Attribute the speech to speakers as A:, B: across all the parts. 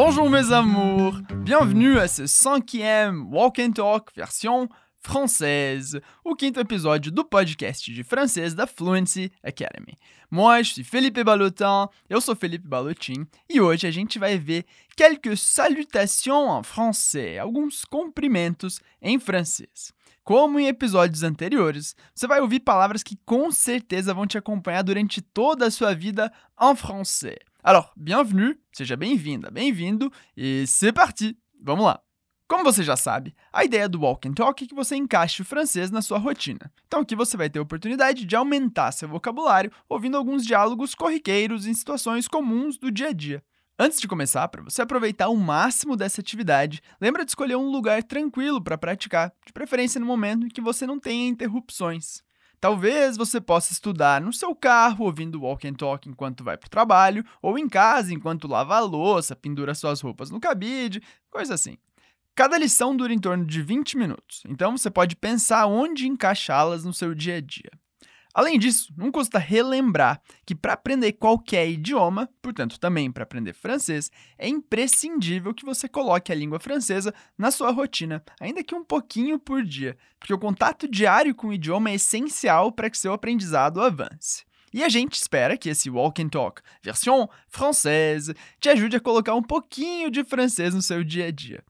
A: Bonjour mes amours, bienvenue à ce cinquième Walk and Talk version française, o quinto episódio do podcast de francês da Fluency Academy. Moi, je suis Felipe Balotin, eu sou Felipe Balotin, e hoje a gente vai ver quelques salutations en français, alguns cumprimentos em francês. Como em episódios anteriores, você vai ouvir palavras que com certeza vão te acompanhar durante toda a sua vida em français. Alors, bienvenue, seja bem-vinda, bem-vindo e c'est parti! Vamos lá! Como você já sabe, a ideia do Walk and Talk é que você encaixe o francês na sua rotina. Então aqui você vai ter a oportunidade de aumentar seu vocabulário ouvindo alguns diálogos corriqueiros em situações comuns do dia a dia. Antes de começar, para você aproveitar o máximo dessa atividade, lembra de escolher um lugar tranquilo para praticar, de preferência no momento em que você não tenha interrupções. Talvez você possa estudar no seu carro, ouvindo walk and talk enquanto vai para o trabalho, ou em casa enquanto lava a louça, pendura suas roupas no cabide, coisa assim. Cada lição dura em torno de 20 minutos, então você pode pensar onde encaixá-las no seu dia a dia. Além disso, não custa relembrar que para aprender qualquer idioma, portanto também para aprender francês, é imprescindível que você coloque a língua francesa na sua rotina, ainda que um pouquinho por dia, porque o contato diário com o idioma é essencial para que seu aprendizado avance. E a gente espera que esse Walk and Talk, versão francesa, te ajude a colocar um pouquinho de francês no seu dia a dia.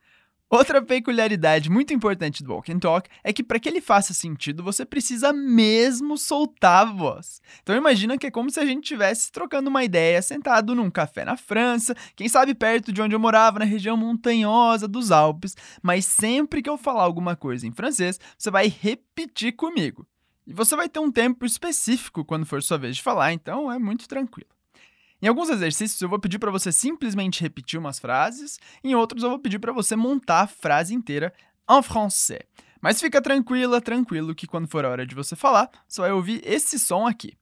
A: Outra peculiaridade muito importante do Walk and Talk é que para que ele faça sentido, você precisa mesmo soltar a voz. Então imagina que é como se a gente estivesse trocando uma ideia sentado num café na França, quem sabe perto de onde eu morava, na região montanhosa dos Alpes, mas sempre que eu falar alguma coisa em francês, você vai repetir comigo. E você vai ter um tempo específico quando for sua vez de falar, então é muito tranquilo. Em alguns exercícios eu vou pedir para você simplesmente repetir umas frases, em outros eu vou pedir para você montar a frase inteira en français. Mas fica tranquila, tranquilo que quando for a hora de você falar, você vai ouvir esse som aqui.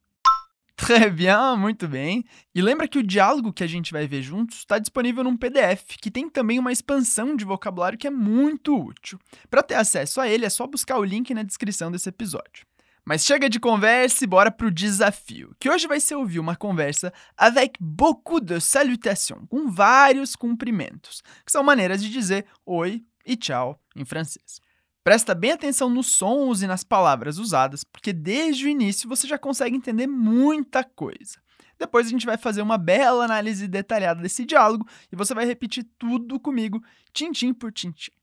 A: Très bien, muito bem. E lembra que o diálogo que a gente vai ver juntos está disponível num PDF, que tem também uma expansão de vocabulário que é muito útil. Para ter acesso a ele, é só buscar o link na descrição desse episódio. Mas chega de conversa e bora pro desafio, que hoje vai ser ouvir uma conversa avec beaucoup de salutations, com vários cumprimentos, que são maneiras de dizer oi e tchau em francês. Presta bem atenção nos sons e nas palavras usadas, porque desde o início você já consegue entender muita coisa. Depois a gente vai fazer uma bela análise detalhada desse diálogo e você vai repetir tudo comigo, tintim por tintim.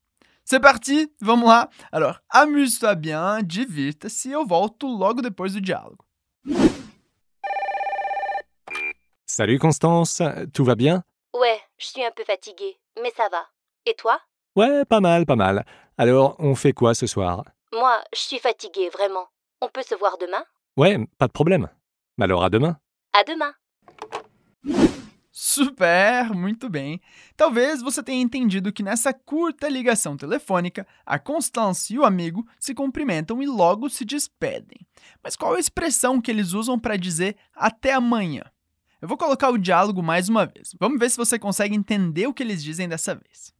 A: C'est parti, vamos lá? Alors, amuse-toi bien, divirta-se, eu volto logo depois do diálogo.
B: Salut Constance, tout va bien?
C: Ouais, je suis un peu fatiguée, mais ça va. Et toi?
B: Ouais, pas mal, pas mal. Alors, on fait quoi ce soir?
C: Moi, je suis fatiguée, vraiment. On peut se voir demain?
B: Ouais, pas de problème. Alors à demain.
C: À demain.
A: Super, muito bem. Talvez você tenha entendido que nessa curta ligação telefônica, a Constance e o amigo se cumprimentam e logo se despedem. Mas qual a expressão que eles usam para dizer até amanhã? Eu vou colocar o diálogo mais uma vez. Vamos ver se você consegue entender o que eles dizem dessa vez.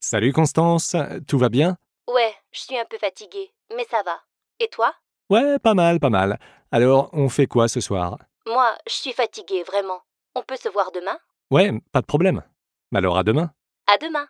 B: Salut Constance, tout va bien
C: Ouais, je suis un peu fatiguée, mais ça va. Et toi
B: Ouais, pas mal, pas mal. Alors, on fait quoi ce soir
C: Moi, je suis fatiguée, vraiment. On peut se voir demain
B: Ouais, pas de problème. Alors à demain.
C: À demain.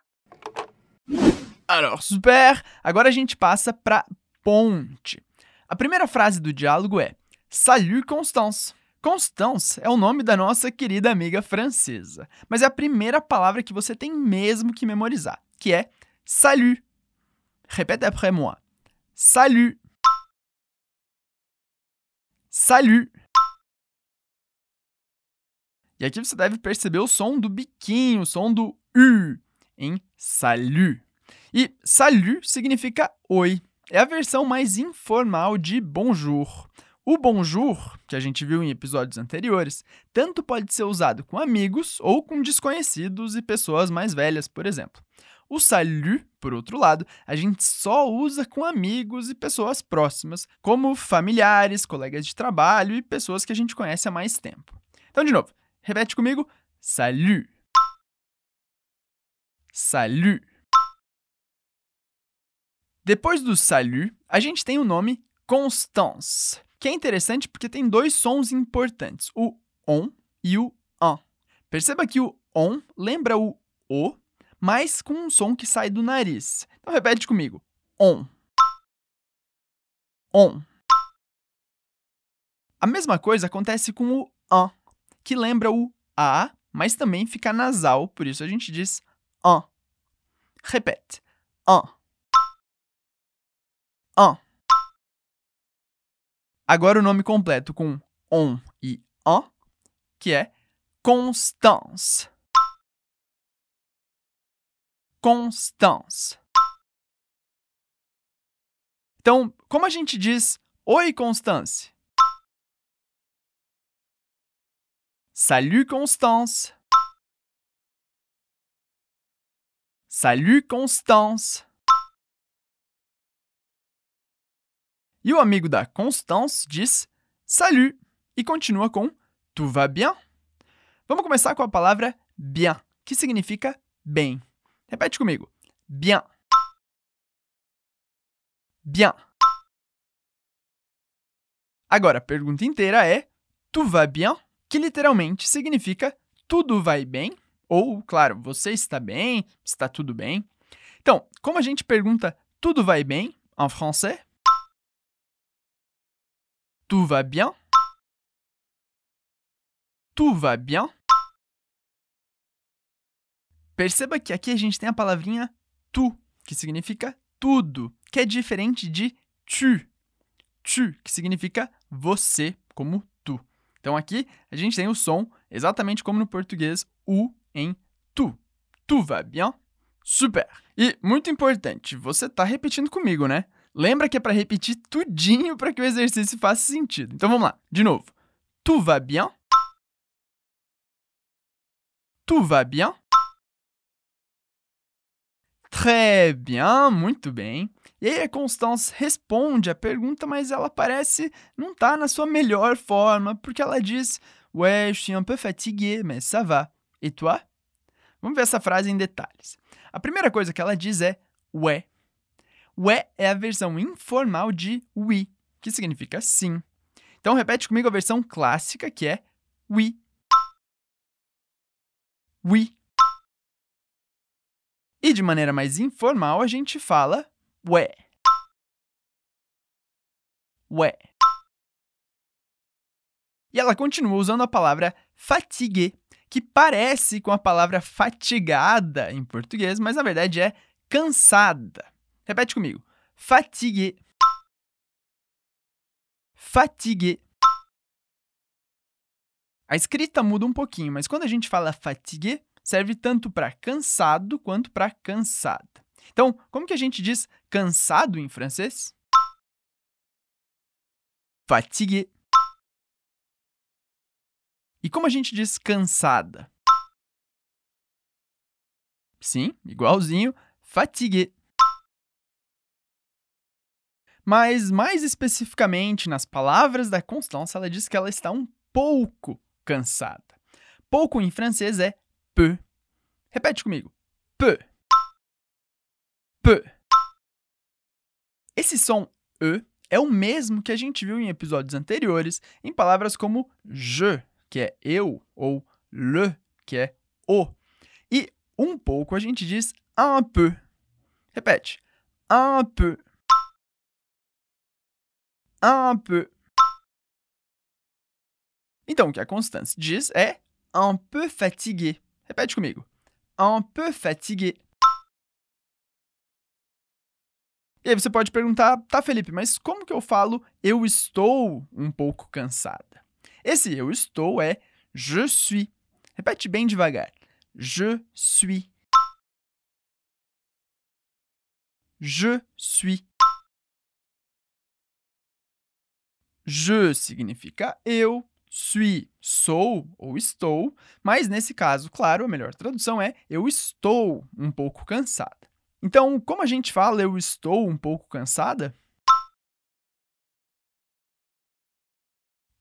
A: Alors, super! Agora a gente passa para ponte. A primeira frase do diálogo é Salut Constance. Constance é o nome da nossa querida amiga francesa, mas é a primeira palavra que você tem mesmo que memorizar, que é salut. Répète après moi. Salut. Salut. E aqui você deve perceber o som do biquinho, o som do U em salut. E salut significa oi. É a versão mais informal de bonjour. O bonjour, que a gente viu em episódios anteriores, tanto pode ser usado com amigos ou com desconhecidos e pessoas mais velhas, por exemplo. O salut, por outro lado, a gente só usa com amigos e pessoas próximas, como familiares, colegas de trabalho e pessoas que a gente conhece há mais tempo. Então, de novo, repete comigo: salut. Salut. Depois do salut, a gente tem o nome Constance, que é interessante porque tem dois sons importantes, o on e o an. Perceba que o on lembra o o, mas com um som que sai do nariz. Então repete comigo. On. On. A mesma coisa acontece com o an, que lembra o a, mas também fica nasal, por isso a gente diz an. Repete. An. An. Agora o nome completo com on e an, que é Constance. Constance. Então, como a gente diz Oi, Constance? Salut, Constance. Salut, Constance. E o amigo da Constance diz Salut e continua com Tout va bien? Vamos começar com a palavra bien, que significa bem. Repete comigo. Bien. Bien. Agora, a pergunta inteira é Tu vas bien? Que literalmente significa tudo vai bem? Ou, claro, você está bem, está tudo bem. Então, como a gente pergunta tudo vai bem em francês? Tout va bien? Tout va bien? Perceba que aqui a gente tem a palavrinha tu, que significa tudo, que é diferente de tu. Tu, que significa você, como tu. Então aqui a gente tem o som exatamente como no português u em tu. Tu va bien? Super! E muito importante, você está repetindo comigo, né? Lembra que é para repetir tudinho para que o exercício faça sentido. Então vamos lá, de novo. Tu va bien? Tu va bien? Très bien, muito bem. E aí a Constance responde a pergunta, mas ela parece não estar tá na sua melhor forma, porque ela diz Ouais, je suis un peu fatiguée, mais ça va. Et toi? Vamos ver essa frase em detalhes. A primeira coisa que ela diz é ouais. Ouais é a versão informal de oui, que significa sim. Então repete comigo a versão clássica, que é oui. Oui. E de maneira mais informal, a gente fala ué. Ué. E ela continua usando a palavra fatigue, que parece com a palavra fatigada em português, mas na verdade é cansada. Repete comigo. Fatigue. Fatigue. A escrita muda um pouquinho, mas quando a gente fala fatigue, serve tanto para cansado quanto para cansada. Então, como que a gente diz cansado em francês? Fatigué. E como a gente diz cansada? Sim, igualzinho, fatigué. Mas, mais especificamente, nas palavras da Constance, ela diz que ela está um pouco cansada. Pouco em francês é peu. Repete comigo. Peu. Peu. Esse som e é o mesmo que a gente viu em episódios anteriores em palavras como je, que é eu, ou le, que é o. E um pouco a gente diz un peu. Repete. Un peu. Un peu. Então, o que a Constance diz é un peu fatigué. Repete comigo. Un peu fatigué. E aí você pode perguntar, tá, Felipe, mas como que eu falo eu estou um pouco cansada? Esse eu estou é je suis. Repete bem devagar. Je suis. Je suis. Je significa eu, suis, sou ou estou, mas nesse caso, claro, a melhor tradução é eu estou um pouco cansada. Então, como a gente fala eu estou um pouco cansada?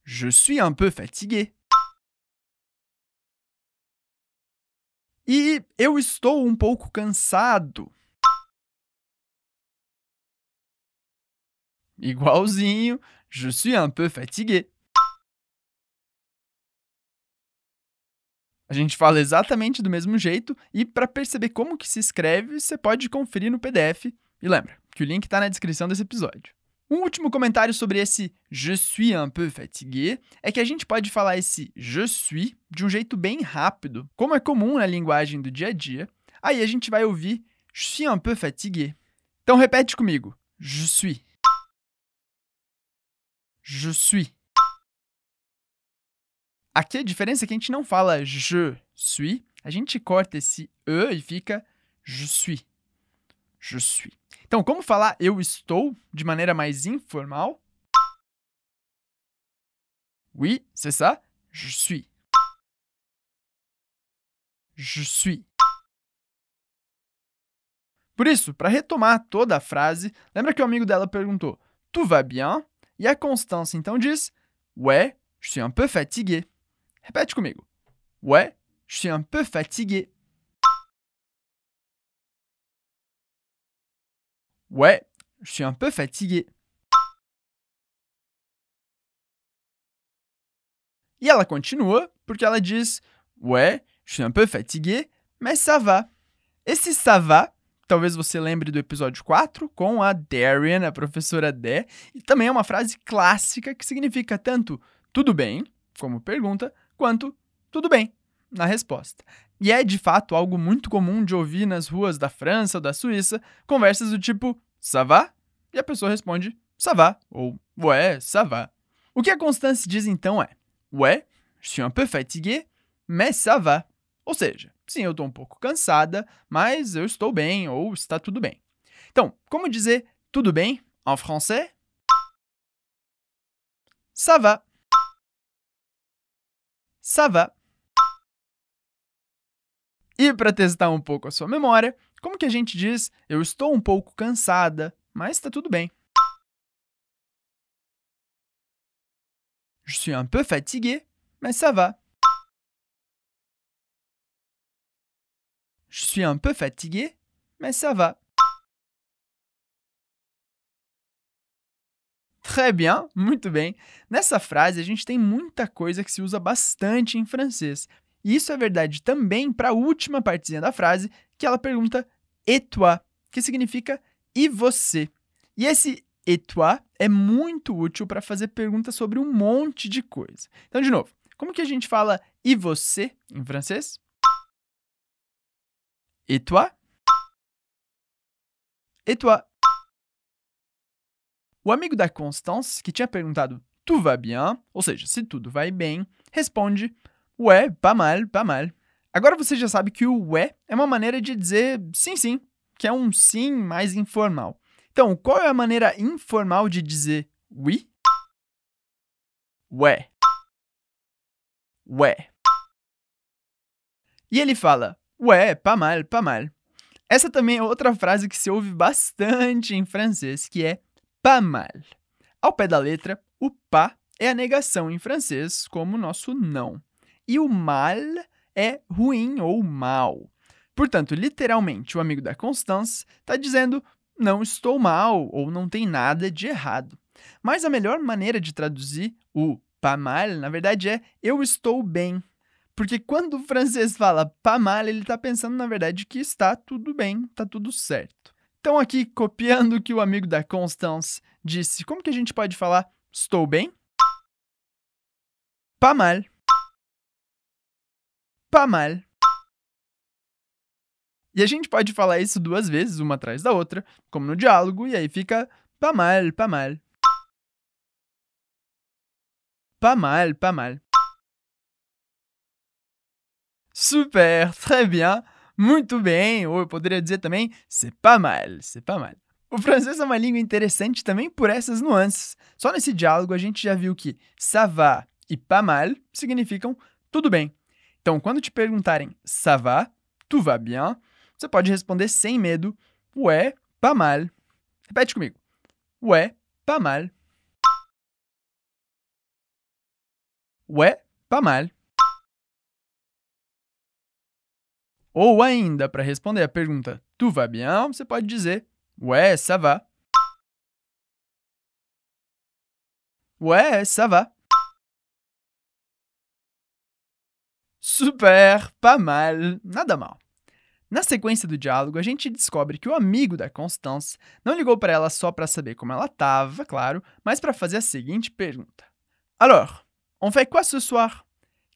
A: Je suis un peu fatigué. E eu estou um pouco cansado. Igualzinho, je suis un peu fatigué. A gente fala exatamente do mesmo jeito e para perceber como que se escreve, você pode conferir no PDF. E lembra que o link está na descrição desse episódio. Um último comentário sobre esse je suis un peu fatigué é que a gente pode falar esse je suis de um jeito bem rápido, como é comum na linguagem do dia a dia. Aí a gente vai ouvir je suis un peu fatigué. Então repete comigo. Je suis. Je suis. Aqui a diferença é que a gente não fala je suis, a gente corta esse e e fica je suis. Je suis. Então, como falar eu estou de maneira mais informal? Oui, c'est ça. Je suis. Je suis. Por isso, para retomar toda a frase, lembra que o amigo dela perguntou: Tu vas bien? E a Constance então diz: Ouais, je suis un peu fatigué. Répète comigo. Ouais, je suis un peu fatigué. Ouais, je suis un peu fatigué. E ela continua porque ela diz: Ouais, je suis un peu fatigué, mais ça va. Esse ça va, talvez você lembre do episódio 4 com a Darian, a professora Dé, e também é uma frase clássica que significa tanto tudo bem, como pergunta, quanto tudo bem, na resposta. E é de fato algo muito comum de ouvir nas ruas da França ou da Suíça conversas do tipo ça va? E a pessoa responde ça va ou ouais, ça va. O que a Constance diz então é ouais, je suis un peu fatigué, mais ça va. Ou seja, sim, eu estou um pouco cansada, mas eu estou bem ou está tudo bem. Então, como dizer tudo bem em français? Ça va. Ça va. E para testar um pouco a sua memória, como que a gente diz eu estou um pouco cansada, mas está tudo bem? Je suis un peu fatigué, mais ça va. Je suis un peu fatigué, mais ça va. Très bien, muito bem. Nessa frase, a gente tem muita coisa que se usa bastante em francês. E isso é verdade também para a última partezinha da frase, que ela pergunta et toi, que significa e você. E esse et toi é muito útil para fazer perguntas sobre um monte de coisa. Então, de novo, como que a gente fala e você em francês? Et toi? Et toi? O amigo da Constance, que tinha perguntado tu va bien, ou seja, se tudo vai bem, responde ouais, pas mal, pas mal. Agora você já sabe que o ouais é uma maneira de dizer sim, sim, que é um sim mais informal. Então, qual é a maneira informal de dizer oui? Ouais. Ouais. E ele fala, ouais, pas mal, pas mal. Essa também é outra frase que se ouve bastante em francês, que é mal. Ao pé da letra, o pas é a negação em francês, como o nosso não. E o mal é ruim ou mal. Portanto, literalmente, o amigo da Constance está dizendo não estou mal ou não tem nada de errado. Mas a melhor maneira de traduzir o pas mal, na verdade, é eu estou bem. Porque quando o francês fala pas mal, ele está pensando, na verdade, que está tudo bem, está tudo certo. Então, aqui, copiando o que o amigo da Constance disse, como que a gente pode falar estou bem? Pas mal. Pas mal. E a gente pode falar isso duas vezes, uma atrás da outra, como no diálogo, e aí fica pas mal, pas mal. Pas mal, pas mal. Super, très bien. Muito bem, ou eu poderia dizer também, c'est pas mal, c'est pas mal. O francês é uma língua interessante também por essas nuances. Só nesse diálogo a gente já viu que ça va e pas mal significam tudo bem. Então, quando te perguntarem ça va, tu vas bien, você pode responder sem medo, ouais, pas mal. Repete comigo. Ouais, pas mal. Ouais, pas mal. Ou ainda, para responder a pergunta Tu vas bien? Você pode dizer Ouais, ça va. Ouais, ça va. Super, pas mal, nada mal. Na sequência do diálogo, a gente descobre que o amigo da Constance não ligou para ela só para saber como ela estava, claro, mas para fazer a seguinte pergunta: Alors, on fait quoi ce soir?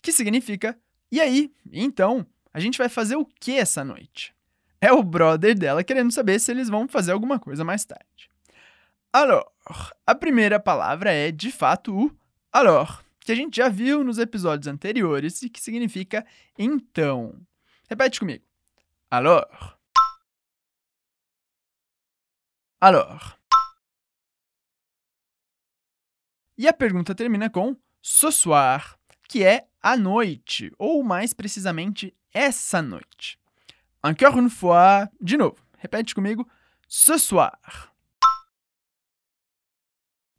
A: Que significa e aí, então, a gente vai fazer o que essa noite? É o brother dela querendo saber se eles vão fazer alguma coisa mais tarde. Alors, a primeira palavra é de fato o alors, que a gente já viu nos episódios anteriores e que significa então. Repete comigo. Alors. Alors. E a pergunta termina com ce soir, que é à noite, ou mais precisamente essa noite. Encore une fois, de novo, repete comigo, ce soir.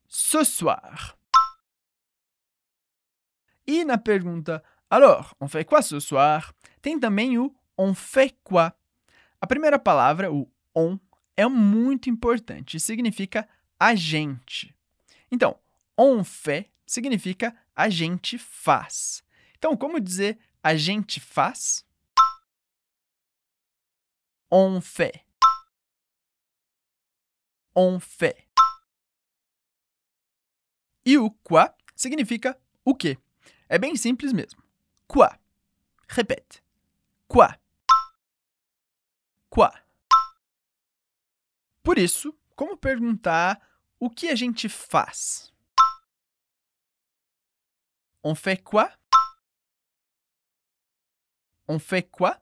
A: Ce soir. E na pergunta, alors, on fait quoi ce soir? Tem também o on fait quoi? A primeira palavra, o on, é muito importante e significa a gente. Então, on fait significa a gente faz. Então, como dizer a gente faz? On fait. On fait. E o quoi significa o quê? É bem simples mesmo. Quoi. Repete. Quoi. Quoi. Por isso, como perguntar o que a gente faz? On fait quoi? On fait quoi?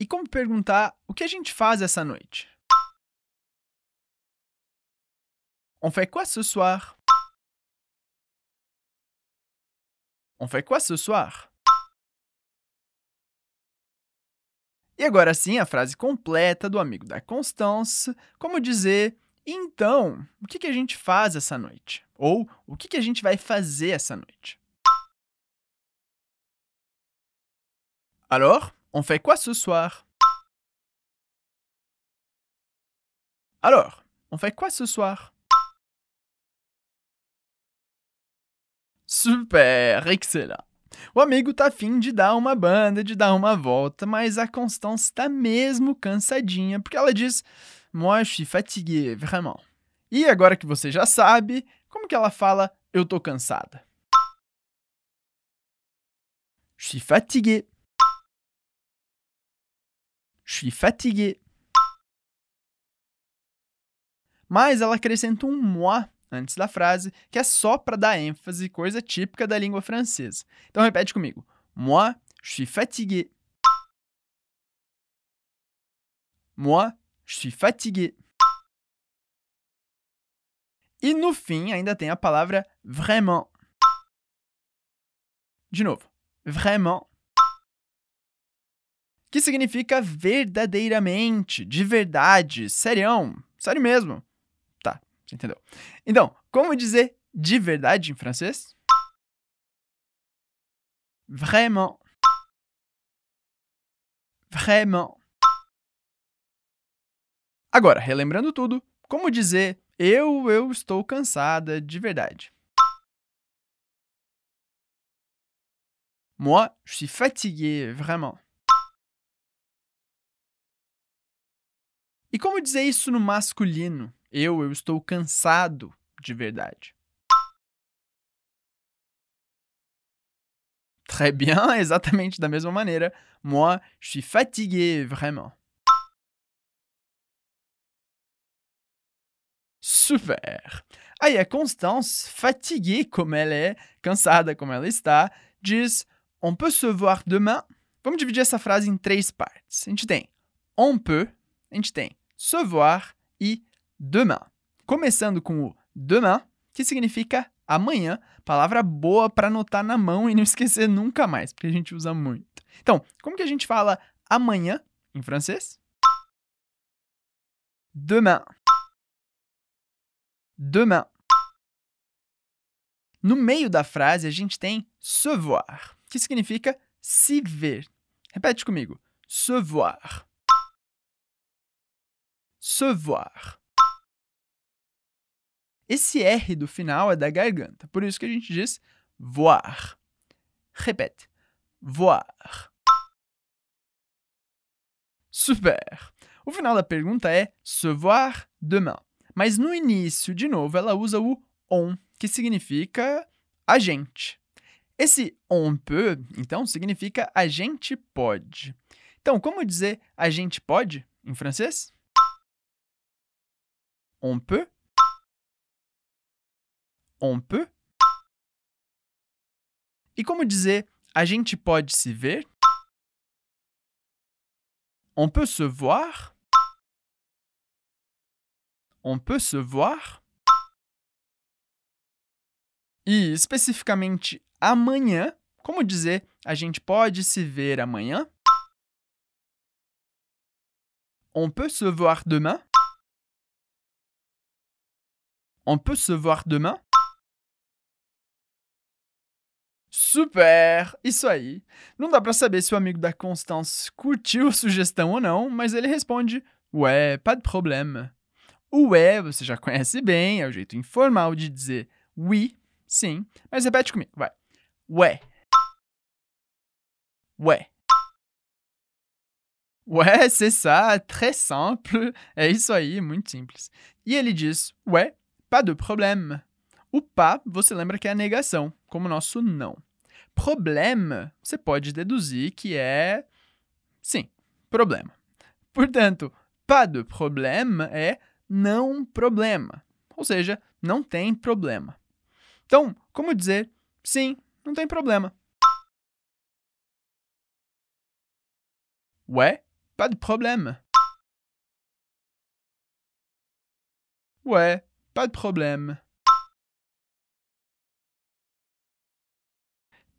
A: E como perguntar o que a gente faz essa noite? On fait quoi ce soir? On fait quoi ce soir? E agora sim, a frase completa do amigo da Constance, como dizer então, o que, que a gente faz essa noite? Ou o que, que a gente vai fazer essa noite? Alors, on fait quoi ce soir? Alors, on fait quoi ce soir? Super, excellent. O amigo tá afim de dar uma banda, de dar uma volta, mas a Constance tá mesmo cansadinha, porque ela diz: Moi, je suis fatiguée, vraiment. E agora que você já sabe, como que ela fala eu tô cansada? Je suis fatiguée. Je suis fatiguée. Mas ela acrescenta um moi antes da frase, que é só para dar ênfase, coisa típica da língua francesa. Então repete comigo. Moi, je suis fatigué. Moi, je suis fatigué. E no fim ainda tem a palavra vraiment. De novo, vraiment. Que significa verdadeiramente, de verdade, serião, sério mesmo. Você entendeu? Então, como dizer de verdade em francês? Vraiment. Vraiment. Agora, relembrando tudo, como dizer eu, eu estou cansada de verdade? Moi, je suis fatigué, vraiment. E como dizer isso no masculino? Eu, eu estou cansado de verdade. Très bien, exatamente da mesma maneira. Moi, je suis fatigué, vraiment. Super! Aí a Constance, fatiguée como ela é, cansada como ela está, diz: On peut se voir demain? Vamos dividir essa frase em três partes. A gente tem on peut, a gente tem se voir e demain. Começando com o demain, que significa amanhã, palavra boa para anotar na mão e não esquecer nunca mais, porque a gente usa muito. Então, como que a gente fala amanhã em francês? Demain. Demain. No meio da frase, a gente tem se voir, que significa se ver. Repete comigo. Se voir. Se voir. Esse R do final é da garganta, por isso que a gente diz voar. Répète. Voir. Super! O final da pergunta é se voir demain. Mas no início, de novo, ela usa o on, que significa a gente. Esse on peut, então, significa a gente pode. Então, como dizer a gente pode em francês? On peut. On peut. E como dizer a gente pode se ver? On peut se voir. On peut se voir. E especificamente amanhã, como dizer a gente pode se ver amanhã? On peut se voir demain. On peut se voir demain. Super! Isso aí. Não dá pra saber se o amigo da Constance curtiu a sugestão ou não, mas ele responde: Ouais, pas de problème. Ouais você já conhece bem, é o jeito informal de dizer oui, sim, mas repete comigo, vai. Ouais. Ouais. Ouais, c'est ça, très simple. É isso aí, muito simples. E ele diz: Ouais, pas de problème. O pas, você lembra que é a negação, como o nosso não. Problema, você pode deduzir que é. Sim, problema. Portanto, pas de problème é não problema. Ou seja, não tem problema. Então, como dizer sim, não tem problema? Ouais, pas de problème. Ouais, pas de problème.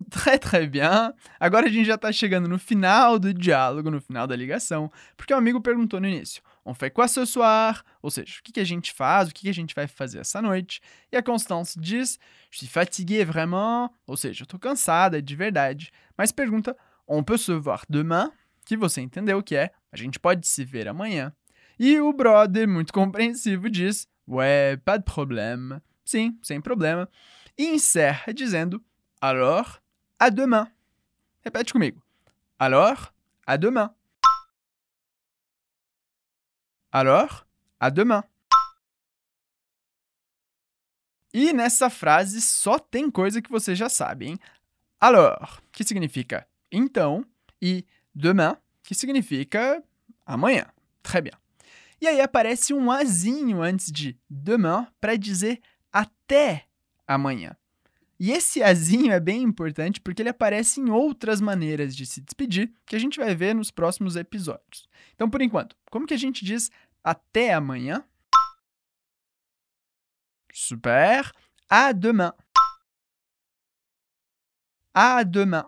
A: Très, très bien. Agora a gente já está chegando no final do diálogo, no final da ligação, porque o amigo perguntou no início: On fait quoi ce soir? Ou seja, o que, que a gente faz, o que, que a gente vai fazer essa noite? E a Constance diz: Je suis fatiguée vraiment. Ou seja, eu estou cansada de verdade. Mas pergunta: On peut se voir demain? Que você entendeu que é: a gente pode se ver amanhã. E o brother, muito compreensivo, diz: Ouais, pas de problème. Sim, sem problema. E encerra dizendo: Alors, à demain. Répète comigo. Alors, à demain. Alors, à demain. E nessa frase só tem coisa que você já sabe, hein? Alors, que significa então, e demain, que significa amanhã. Très bien. E aí aparece um azinho antes de demain para dizer até amanhã. E esse azinho é bem importante porque ele aparece em outras maneiras de se despedir que a gente vai ver nos próximos episódios. Então, por enquanto, como que a gente diz até amanhã? Super. À demain. À demain.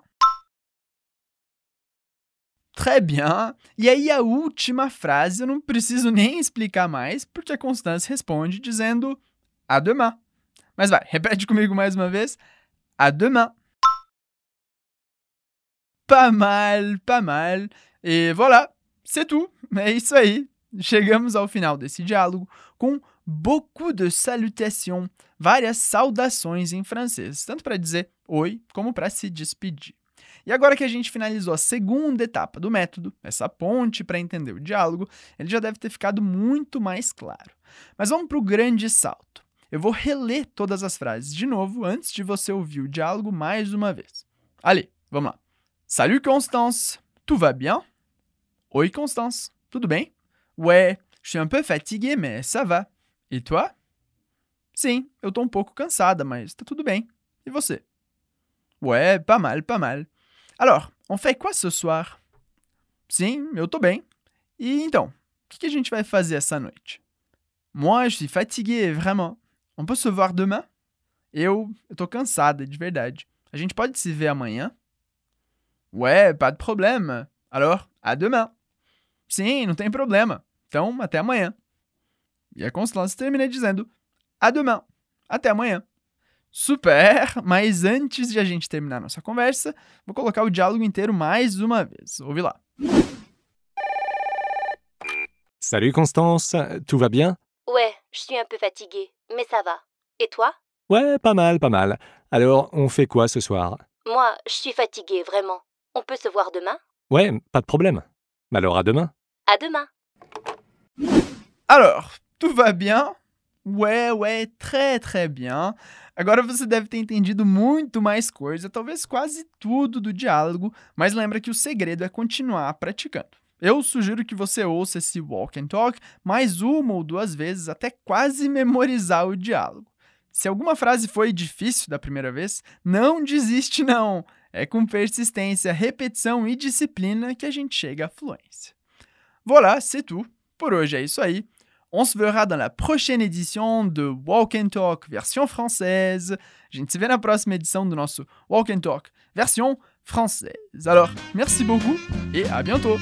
A: Très bien. E aí a última frase eu não preciso nem explicar mais, porque a Constance responde dizendo à demain. Mas vai, repete comigo mais uma vez. À demain. Pas mal, pas mal. E voilà, c'est tout. É isso aí. Chegamos ao final desse diálogo com beaucoup de salutations, várias saudações em francês, tanto para dizer oi como para se despedir. E agora que a gente finalizou a segunda etapa do método, essa ponte para entender o diálogo, ele já deve ter ficado muito mais claro. Mas vamos para o grande salto. Eu vou reler todas as frases de novo antes de você ouvir o diálogo mais uma vez. Allez, vamos lá. Salut Constance, tout va bien? Oi Constance, tudo bem? Ouais, je suis un peu fatiguée, mais ça va. Et toi? Sim, eu tô um pouco cansada, mas tá tudo bem. E você? Ouais, pas mal, pas mal. Alors, on fait quoi ce soir? Sim, eu tô bem. E então, o que, que a gente vai fazer essa noite? Moi, je suis fatiguée, vraiment. On peut se voir demain? Eu, eu tô cansada, de verdade. A gente pode se ver amanhã? Ouais, pas de problème. Alors, à demain. Sim, não tem problema. Então, até amanhã. E a Constance termina dizendo: à demain. Até amanhã. Super! Mas antes de a gente terminar nossa conversa, vou colocar o diálogo inteiro mais uma vez. Ouve lá.
B: Salut Constance, tout va bien?
C: Ouais, je suis un peu fatiguée, mais ça va. Et toi?
B: Ouais, pas mal, pas mal. Alors, on fait quoi ce soir?
C: Moi, je suis fatiguée, vraiment. On peut se voir demain?
B: Ouais, pas de problème. Alors à demain?
C: À demain.
A: Alors, tout va bien? Ouais, ouais, très, très bien. Agora você deve ter entendido muito mais coisa, talvez quase tudo do diálogo, mas lembra que o segredo é continuar praticando. Eu sugiro que você ouça esse walk and talk mais uma ou duas vezes até quase memorizar o diálogo. Se alguma frase foi difícil da primeira vez, não desiste não. É com persistência, repetição e disciplina que a gente chega à fluência. Voilà, c'est tout. Por hoje é isso aí. On se verra dans la prochaine édition de Walk and Talk version française. A gente se vê na próxima edição do nosso Walk and Talk version française. Alors, merci beaucoup et à bientôt.